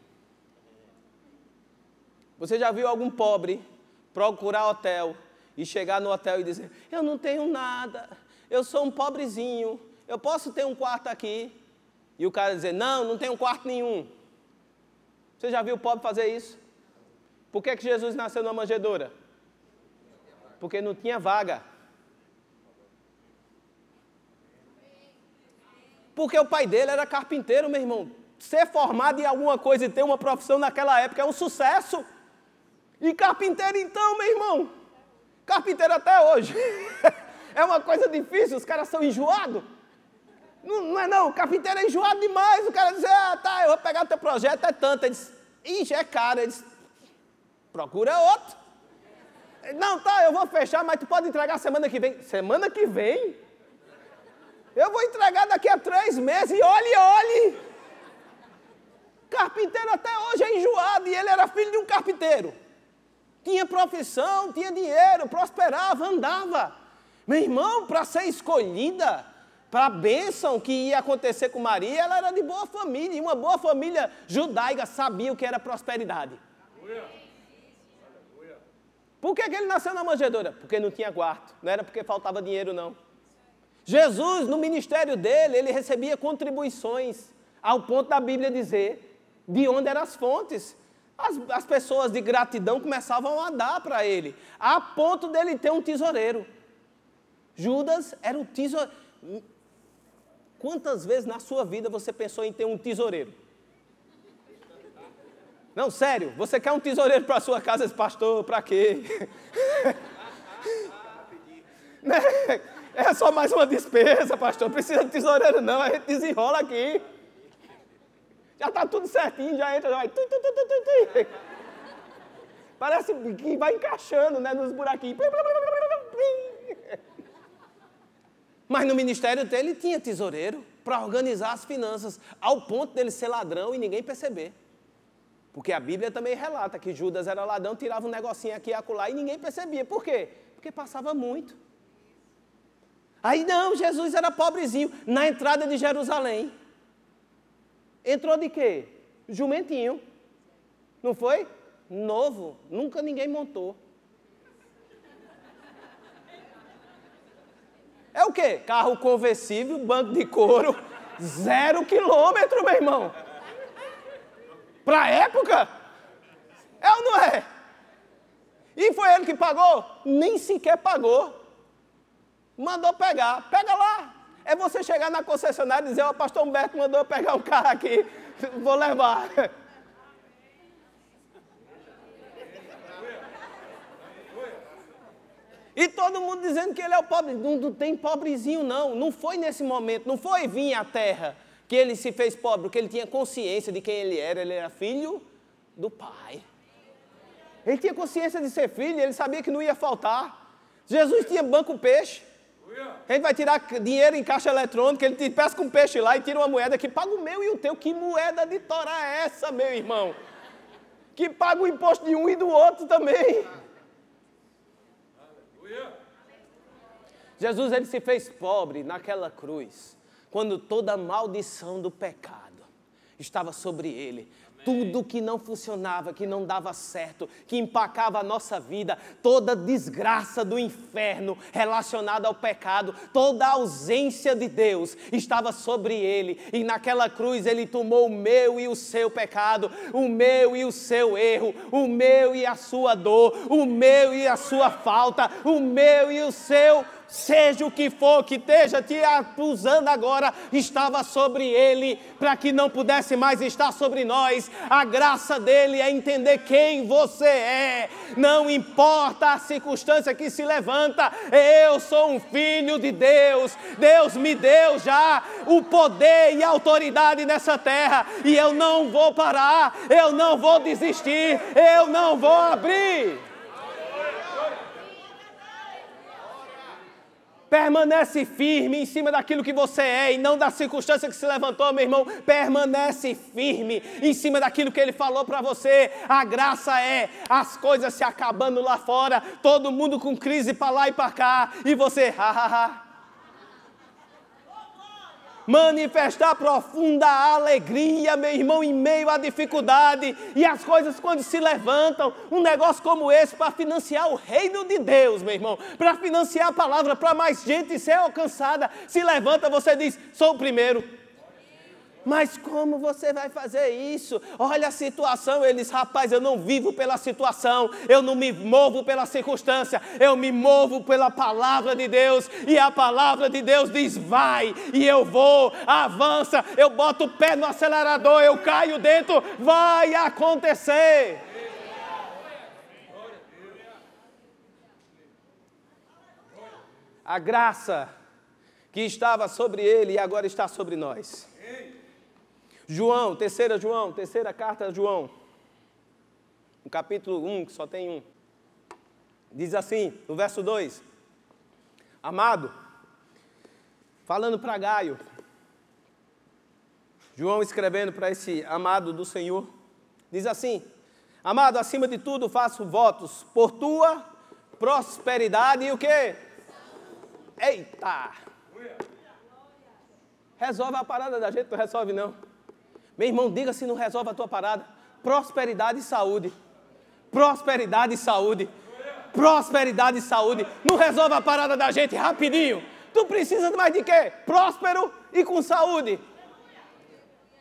Você já viu algum pobre procurar hotel e chegar no hotel e dizer: Eu não tenho nada, eu sou um pobrezinho, eu posso ter um quarto aqui. E o cara dizer, não, não um quarto nenhum. Você já viu o pobre fazer isso? Por que, que Jesus nasceu numa manjedoura? Porque não tinha vaga. Porque o pai dele era carpinteiro, meu irmão. Ser formado em alguma coisa e ter uma profissão naquela época é um sucesso. E carpinteiro então, meu irmão. Carpinteiro até hoje. [laughs] é uma coisa difícil, os caras são enjoados. Não, não é não, o carpinteiro é enjoado demais. O cara diz, ah, tá, eu vou pegar o teu projeto, é tanto. Ele diz, ixi, é caro. Ele diz, procura outro. Não, tá, eu vou fechar, mas tu pode entregar semana que vem. Semana que vem? Eu vou entregar daqui a três meses e olhe, olhe. Carpinteiro até hoje é enjoado e ele era filho de um carpinteiro. Tinha profissão, tinha dinheiro, prosperava, andava. Meu irmão, para ser escolhida, para a bênção que ia acontecer com Maria, ela era de boa família, e uma boa família judaica sabia o que era prosperidade. Por que, que ele nasceu na manjedoura? Porque não tinha quarto, não era porque faltava dinheiro, não. Jesus, no ministério dele, ele recebia contribuições, ao ponto da Bíblia dizer de onde eram as fontes. As, as pessoas de gratidão começavam a dar para ele, a ponto dele ter um tesoureiro. Judas era o tesoureiro. Quantas vezes na sua vida você pensou em ter um tesoureiro? Não, sério, você quer um tesoureiro para sua casa, esse pastor, para quê? [laughs] Né? É só mais uma despesa, pastor. Precisa de tesoureiro, não. A gente desenrola aqui. Já está tudo certinho, já entra, já vai. Parece que vai encaixando né, nos buraquinhos. Mas no ministério dele tinha tesoureiro para organizar as finanças, ao ponto dele ser ladrão e ninguém perceber. Porque a Bíblia também relata que Judas era ladrão, tirava um negocinho aqui e acolá e ninguém percebia. Por quê? Porque passava muito. Aí não, Jesus era pobrezinho, na entrada de Jerusalém. Entrou de quê? Jumentinho. Não foi? Novo, nunca ninguém montou. É o quê? Carro conversível, banco de couro, [laughs] zero quilômetro, meu irmão. Para a época? É ou não é? E foi ele que pagou? Nem sequer pagou. Mandou pegar. Pega lá. É você chegar na concessionária e dizer, ó, oh, pastor Humberto mandou eu pegar um carro aqui, [laughs] vou levar. E todo mundo dizendo que ele é o pobre. Não, não, tem pobrezinho, não. Não foi nesse momento, não foi vir à terra que ele se fez pobre, porque ele tinha consciência de quem ele era. Ele era filho do pai. Ele tinha consciência de ser filho, ele sabia que não ia faltar. Jesus tinha banco peixe. A gente vai tirar dinheiro em caixa eletrônica, ele te pesca um peixe lá e tira uma moeda que paga o meu e o teu. Que moeda de Torá é essa, meu irmão? Que paga o imposto de um e do outro também. Jesus ele se fez pobre naquela cruz, quando toda a maldição do pecado estava sobre ele, tudo que não funcionava, que não dava certo, que empacava a nossa vida, toda desgraça do inferno relacionada ao pecado, toda ausência de Deus estava sobre ele, e naquela cruz ele tomou o meu e o seu pecado, o meu e o seu erro, o meu e a sua dor, o meu e a sua falta, o meu e o seu seja o que for que esteja te acusando agora, estava sobre ele, para que não pudesse mais estar sobre nós. A graça dele é entender quem você é, não importa a circunstância que se levanta, eu sou um filho de Deus, Deus me deu já o poder e a autoridade nessa terra, e eu não vou parar, eu não vou desistir, eu não vou abrir. Permanece firme em cima daquilo que você é e não da circunstância que se levantou, meu irmão. Permanece firme em cima daquilo que ele falou para você. A graça é as coisas se acabando lá fora, todo mundo com crise para lá e para cá, e você, ha, ha, ha manifestar profunda alegria, meu irmão, em meio à dificuldade. E as coisas, quando se levantam, um negócio como esse, para financiar o reino de Deus, meu irmão, para financiar a palavra, para mais gente ser alcançada, se levanta, você diz: sou o primeiro. Mas como você vai fazer isso? Olha a situação. Eles, rapaz, eu não vivo pela situação, eu não me movo pela circunstância, eu me movo pela palavra de Deus. E a palavra de Deus diz: vai, e eu vou, avança. Eu boto o pé no acelerador, eu caio dentro, vai acontecer. A graça que estava sobre ele e agora está sobre nós. João, terceira João, terceira carta a João, no capítulo 1, que só tem um. Diz assim, no verso 2: Amado, falando para Gaio, João escrevendo para esse amado do Senhor, diz assim: Amado, acima de tudo faço votos por tua prosperidade e o quê? Eita! Resolve a parada da gente, não resolve não. Meu irmão, diga se não resolve a tua parada. Prosperidade e saúde. Prosperidade e saúde. Prosperidade e saúde. Não resolve a parada da gente rapidinho. Tu precisa mais de quê? Próspero e com saúde.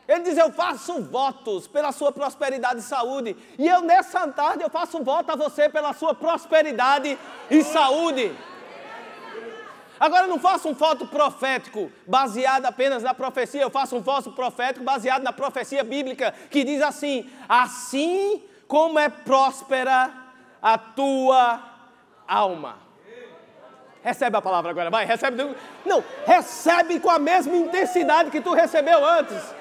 Ele diz: Eu faço votos pela sua prosperidade e saúde. E eu, nessa tarde, eu faço voto a você pela sua prosperidade e saúde. Agora, não faço um voto profético baseado apenas na profecia, eu faço um voto profético baseado na profecia bíblica, que diz assim: Assim como é próspera a tua alma. Recebe a palavra agora, vai, recebe. Não, recebe com a mesma intensidade que tu recebeu antes.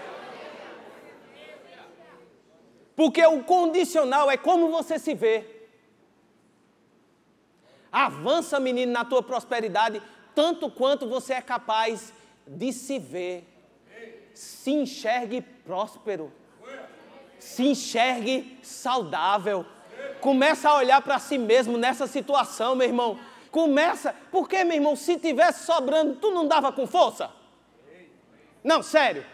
Porque o condicional é como você se vê. Avança, menino, na tua prosperidade, tanto quanto você é capaz de se ver. Se enxergue próspero. Se enxergue saudável. Começa a olhar para si mesmo nessa situação, meu irmão. Começa, porque, meu irmão, se tivesse sobrando, tu não dava com força? Não, sério.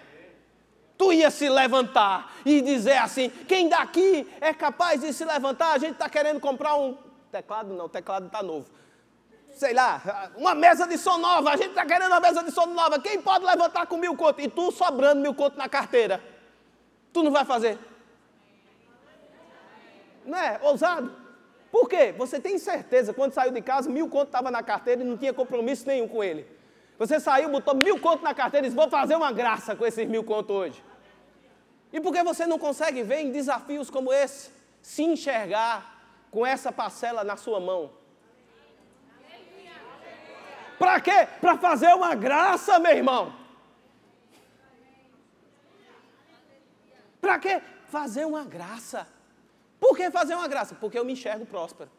Tu ia se levantar e dizer assim: quem daqui é capaz de se levantar? A gente está querendo comprar um teclado, não, o teclado está novo. Sei lá, uma mesa de som nova, a gente está querendo uma mesa de som nova. Quem pode levantar com mil contos? E tu sobrando mil contos na carteira. Tu não vai fazer? Não é? Ousado? Por quê? Você tem certeza, quando saiu de casa, mil contos estava na carteira e não tinha compromisso nenhum com ele. Você saiu, botou mil contos na carteira e disse, vou fazer uma graça com esses mil contos hoje. E por que você não consegue ver em desafios como esse, se enxergar com essa parcela na sua mão? Para quê? Para fazer uma graça, meu irmão. Para quê? Fazer uma graça. Por que fazer uma graça? Porque eu me enxergo próspero.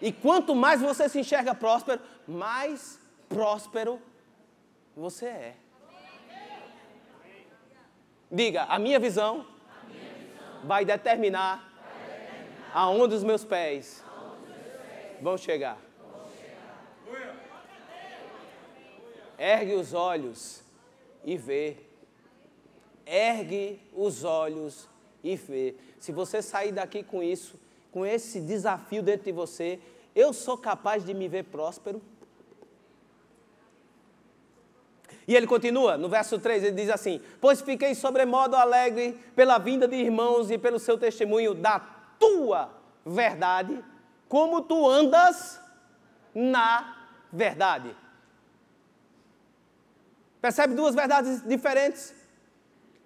E quanto mais você se enxerga próspero, mais próspero você é. Diga, a minha visão, vai, determinar aonde os meus pés, vão chegar. Ergue os olhos e vê. Ergue os olhos e vê. Se você sair daqui com isso, com esse desafio dentro de você, eu sou capaz de me ver próspero. E ele continua, no verso 3, ele diz assim: Pois fiquei sobremodo alegre pela vinda de irmãos e pelo seu testemunho da tua verdade, como tu andas na verdade. Percebe duas verdades diferentes?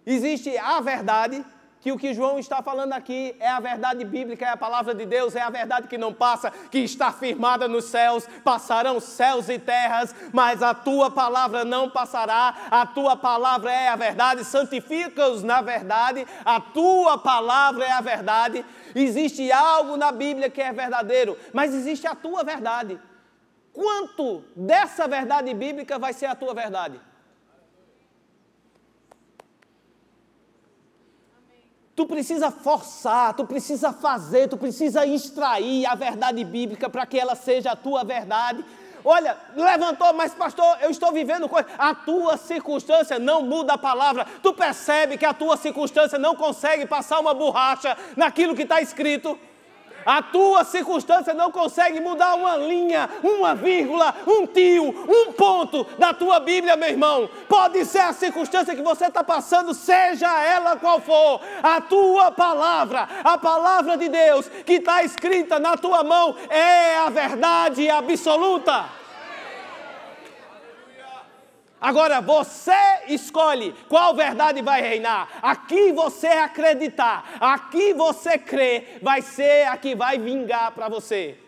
Existe a verdade que o que João está falando aqui é a verdade bíblica, é a palavra de Deus, é a verdade que não passa, que está firmada nos céus. Passarão céus e terras, mas a tua palavra não passará. A tua palavra é a verdade. Santifica-os na verdade. A tua palavra é a verdade. Existe algo na Bíblia que é verdadeiro, mas existe a tua verdade. Quanto dessa verdade bíblica vai ser a tua verdade? Tu precisa forçar, tu precisa fazer, tu precisa extrair a verdade bíblica para que ela seja a tua verdade. Olha, levantou, mas pastor, eu estou vivendo coisa. A tua circunstância não muda a palavra. Tu percebe que a tua circunstância não consegue passar uma borracha naquilo que está escrito. A tua circunstância não consegue mudar uma linha, uma vírgula, um tio, um ponto da tua Bíblia, meu irmão. Pode ser a circunstância que você está passando, seja ela qual for, a tua palavra, a palavra de Deus que está escrita na tua mão é a verdade absoluta. Agora você escolhe qual verdade vai reinar. Aqui você acreditar, aqui você crer, vai ser a que vai vingar para você.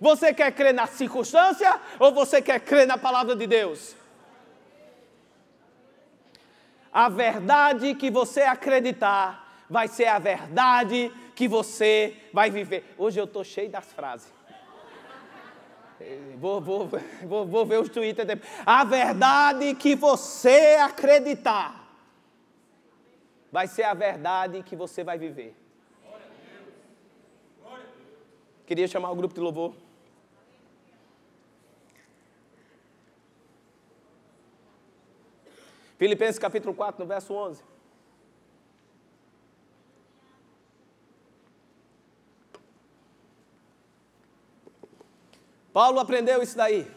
Você quer crer na circunstância ou você quer crer na palavra de Deus? A verdade que você acreditar vai ser a verdade que você vai viver. Hoje eu estou cheio das frases. Vou, vou, vou, vou ver os Twitter. A verdade que você acreditar vai ser a verdade que você vai viver. Queria chamar o grupo de louvor. Filipenses capítulo 4, no verso 11. Paulo aprendeu isso daí.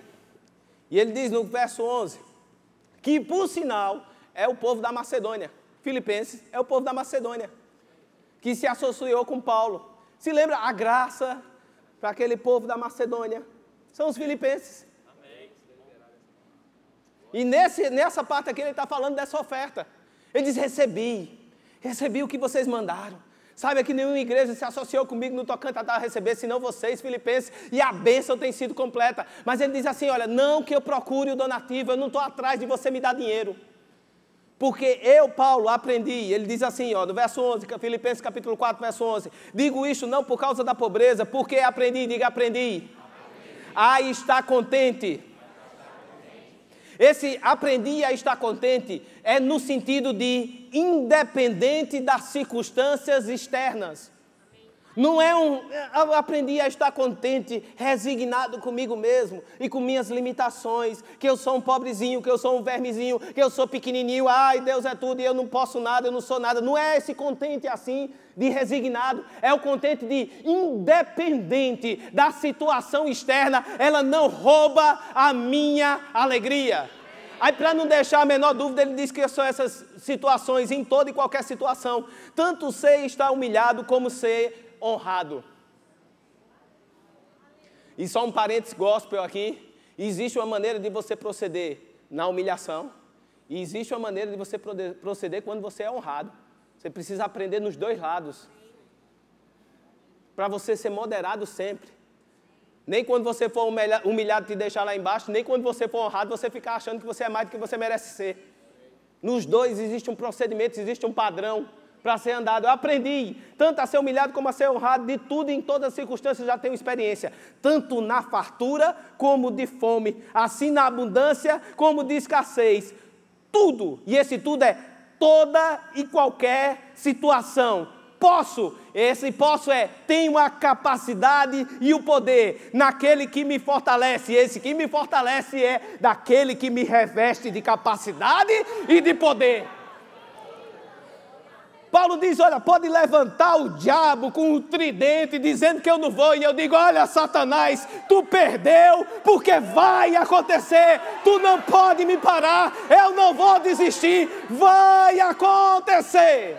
E ele diz no verso 11 que, por sinal, é o povo da Macedônia. Filipenses é o povo da Macedônia que se associou com Paulo. Se lembra a graça para aquele povo da Macedônia? São os filipenses. E nesse, nessa parte aqui ele está falando dessa oferta. Ele diz: Recebi, recebi o que vocês mandaram. Sabe que nenhuma igreja se associou comigo no tocante a receber, senão vocês, filipenses, e a bênção tem sido completa. Mas ele diz assim: olha, não que eu procure o donativo, eu não estou atrás de você me dar dinheiro. Porque eu, Paulo, aprendi, ele diz assim, ó, no verso 11, Filipenses capítulo 4, verso 11: Digo isto não por causa da pobreza, porque aprendi, diga aprendi. aprendi. A estar contente. Esse aprendi a estar contente é no sentido de independente das circunstâncias externas. Não é um. Eu aprendi a estar contente, resignado comigo mesmo e com minhas limitações. Que eu sou um pobrezinho, que eu sou um vermezinho, que eu sou pequenininho. Ai, Deus é tudo e eu não posso nada, eu não sou nada. Não é esse contente assim, de resignado. É o contente de independente da situação externa. Ela não rouba a minha alegria. Aí, para não deixar a menor dúvida, ele diz que são essas situações, em toda e qualquer situação, tanto ser estar humilhado como ser honrado. E só um parênteses gospel aqui: existe uma maneira de você proceder na humilhação, e existe uma maneira de você proceder quando você é honrado. Você precisa aprender nos dois lados, para você ser moderado sempre. Nem quando você for humilhado te deixar lá embaixo, nem quando você for honrado você ficar achando que você é mais do que você merece ser. Nos dois existe um procedimento, existe um padrão para ser andado. Eu aprendi tanto a ser humilhado como a ser honrado, de tudo em todas as circunstâncias já tenho experiência, tanto na fartura como de fome, assim na abundância como de escassez. Tudo, e esse tudo é toda e qualquer situação posso. Esse posso é tenho a capacidade e o poder naquele que me fortalece. Esse que me fortalece é daquele que me reveste de capacidade e de poder. Paulo diz: Olha, pode levantar o diabo com o tridente, dizendo que eu não vou. E eu digo: Olha, Satanás, tu perdeu, porque vai acontecer. Tu não pode me parar. Eu não vou desistir. Vai acontecer.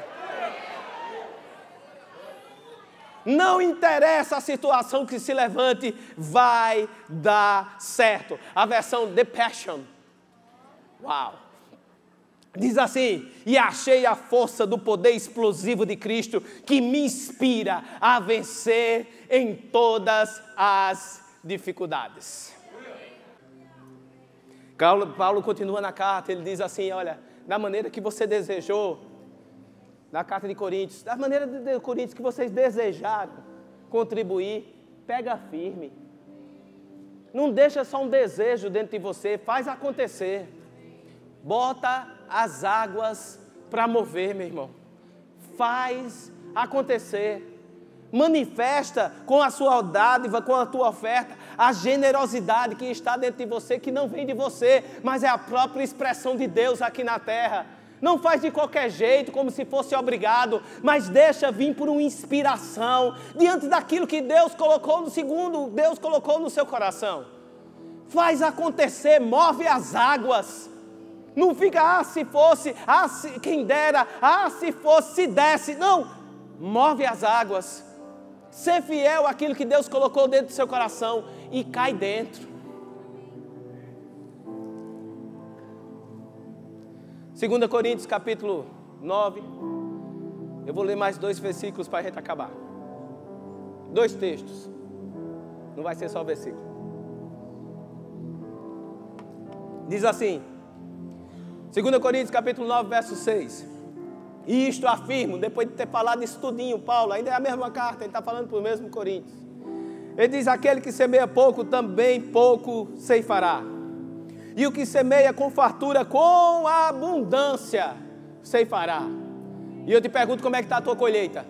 Não interessa a situação que se levante, vai dar certo. A versão The Passion. Uau! Diz assim: E achei a força do poder explosivo de Cristo que me inspira a vencer em todas as dificuldades. Paulo, continua na carta, ele diz assim: Olha, da maneira que você desejou, na carta de Coríntios, da maneira de Coríntios que vocês desejaram contribuir, pega firme. Não deixa só um desejo dentro de você, faz acontecer. Bota as águas para mover, meu irmão. Faz acontecer. Manifesta com a sua dádiva, com a tua oferta, a generosidade que está dentro de você, que não vem de você, mas é a própria expressão de Deus aqui na terra. Não faz de qualquer jeito, como se fosse obrigado, mas deixa vir por uma inspiração, diante daquilo que Deus colocou no segundo, Deus colocou no seu coração. Faz acontecer, move as águas. Não fica, ah, se fosse, ah, se, quem dera, ah, se fosse, se desse. Não, move as águas. Ser fiel àquilo que Deus colocou dentro do seu coração e cai dentro. 2 Coríntios capítulo 9. Eu vou ler mais dois versículos para a gente acabar. Dois textos. Não vai ser só versículo. Diz assim, 2 Coríntios capítulo 9, verso 6. E isto afirmo, depois de ter falado isso tudinho, Paulo, ainda é a mesma carta, ele está falando para o mesmo Coríntios. Ele diz: aquele que semeia pouco, também pouco ceifará. E o que semeia com fartura, com abundância, ceifará. E eu te pergunto como é que está a tua colheita.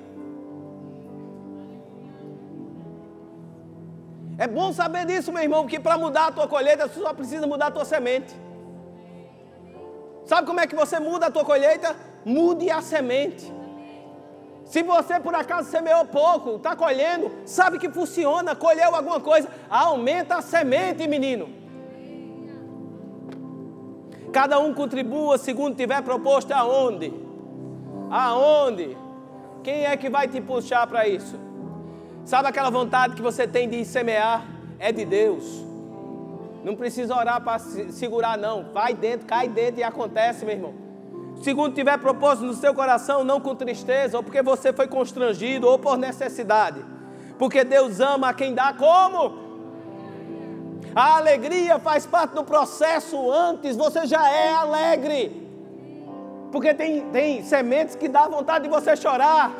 É bom saber disso, meu irmão, porque para mudar a tua colheita, você só precisa mudar a tua semente. Sabe como é que você muda a tua colheita? Mude a semente. Se você por acaso semeou pouco, está colhendo, sabe que funciona, colheu alguma coisa, aumenta a semente, menino. Cada um contribua segundo tiver proposto aonde? Aonde? Quem é que vai te puxar para isso? Sabe aquela vontade que você tem de semear? É de Deus. Não precisa orar para segurar, não. Vai dentro, cai dentro e acontece, meu irmão. Segundo tiver propósito no seu coração, não com tristeza, ou porque você foi constrangido, ou por necessidade. Porque Deus ama a quem dá como? A alegria faz parte do processo antes, você já é alegre. Porque tem, tem sementes que dá vontade de você chorar.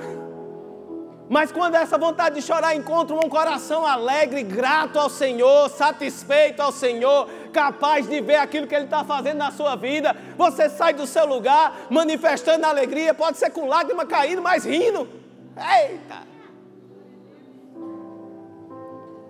Mas quando essa vontade de chorar encontra um coração alegre, grato ao Senhor, satisfeito ao Senhor, capaz de ver aquilo que Ele está fazendo na sua vida, você sai do seu lugar manifestando alegria, pode ser com lágrima caindo, mas rindo. Eita!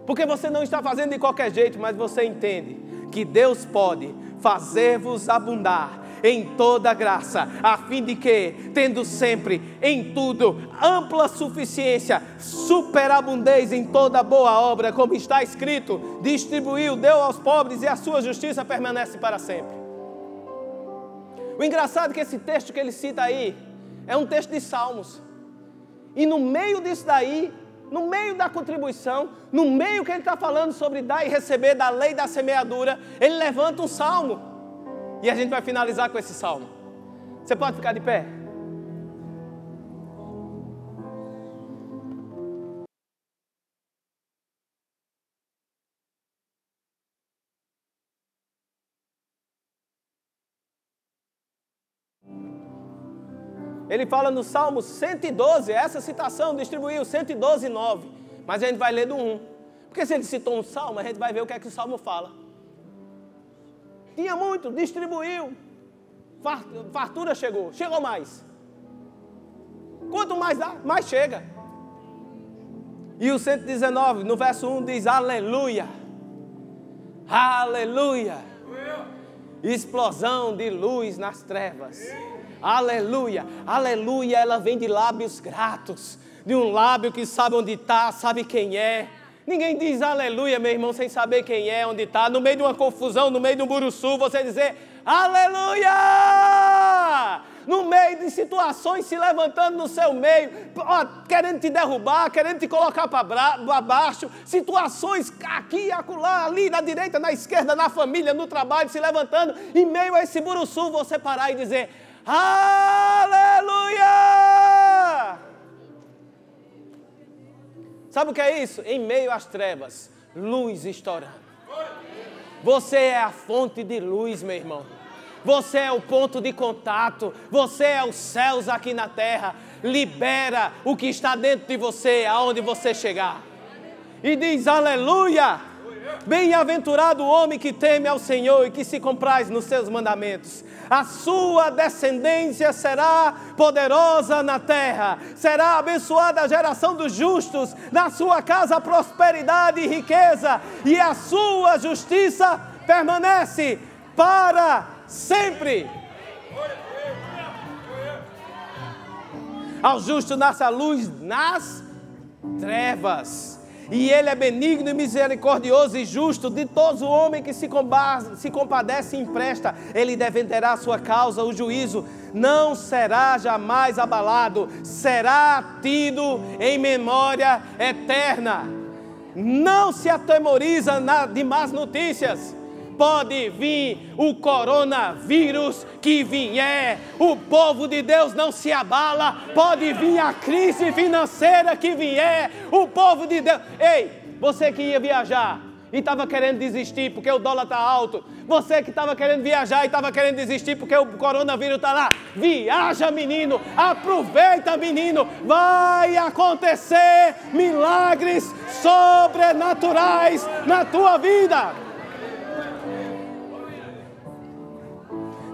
Porque você não está fazendo de qualquer jeito, mas você entende que Deus pode fazer-vos abundar em toda graça, a fim de que, tendo sempre em tudo ampla suficiência, superabundez em toda boa obra, como está escrito, distribuiu, deu aos pobres e a sua justiça permanece para sempre. O engraçado é que esse texto que ele cita aí é um texto de Salmos. E no meio disso daí, no meio da contribuição, no meio que ele está falando sobre dar e receber da lei da semeadura, ele levanta um salmo. E a gente vai finalizar com esse salmo. Você pode ficar de pé? Ele fala no Salmo 112, essa citação distribuiu 112, 9. Mas a gente vai ler do 1. Porque se ele citou um salmo, a gente vai ver o que é que o salmo fala. Tinha muito, distribuiu. Fartura chegou, chegou mais. Quanto mais dá, mais chega. E o 119, no verso 1 diz: Aleluia. Aleluia. Explosão de luz nas trevas. Aleluia. Aleluia, ela vem de lábios gratos. De um lábio que sabe onde está, sabe quem é Ninguém diz aleluia, meu irmão, sem saber quem é, onde está. No meio de uma confusão, no meio de um buruçu, você dizer aleluia! No meio de situações se levantando no seu meio, ó, querendo te derrubar, querendo te colocar para baixo, situações aqui, acolá, ali, na direita, na esquerda, na família, no trabalho, se levantando, em meio a esse buruçu, você parar e dizer aleluia! Sabe o que é isso? Em meio às trevas, luz estourando. Você é a fonte de luz, meu irmão. Você é o ponto de contato. Você é os céus aqui na terra. Libera o que está dentro de você, aonde você chegar. E diz: Aleluia! Bem-aventurado o homem que teme ao Senhor e que se compraz nos seus mandamentos. A sua descendência será poderosa na terra, será abençoada a geração dos justos, na sua casa prosperidade e riqueza, e a sua justiça permanece para sempre. Ao justo nasce a luz nas trevas e ele é benigno e misericordioso e justo de todos o homem que se, se compadece e empresta. Ele defenderá a sua causa, o juízo não será jamais abalado, será tido em memória eterna. Não se atemoriza de más notícias pode vir o coronavírus que vier, o povo de Deus não se abala, pode vir a crise financeira que vier, o povo de Deus. Ei, você que ia viajar e estava querendo desistir porque o dólar está alto, você que estava querendo viajar e estava querendo desistir porque o coronavírus está lá, viaja, menino, aproveita, menino, vai acontecer milagres sobrenaturais na tua vida.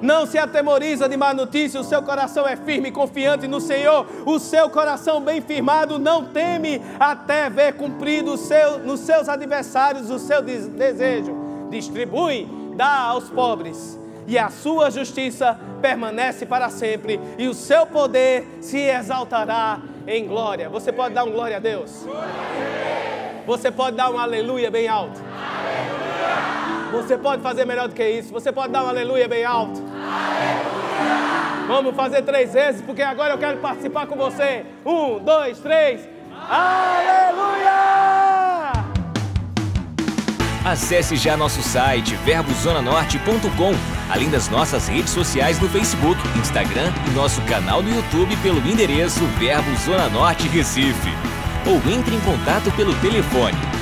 Não se atemoriza de má notícia, o seu coração é firme e confiante no Senhor, o seu coração bem firmado não teme até ver cumprido seu, nos seus adversários o seu desejo. Distribui, dá aos pobres, e a sua justiça permanece para sempre, e o seu poder se exaltará em glória. Você pode dar um glória a Deus? Você pode dar um aleluia bem alto? Aleluia! Você pode fazer melhor do que isso. Você pode dar um aleluia bem alto. Vamos fazer três vezes, porque agora eu quero participar com você. Um, dois, três. Aleluia! Acesse já nosso site verbozonanorte.com, além das nossas redes sociais no Facebook, Instagram e nosso canal no YouTube pelo endereço Verbo Zona Norte Recife. Ou entre em contato pelo telefone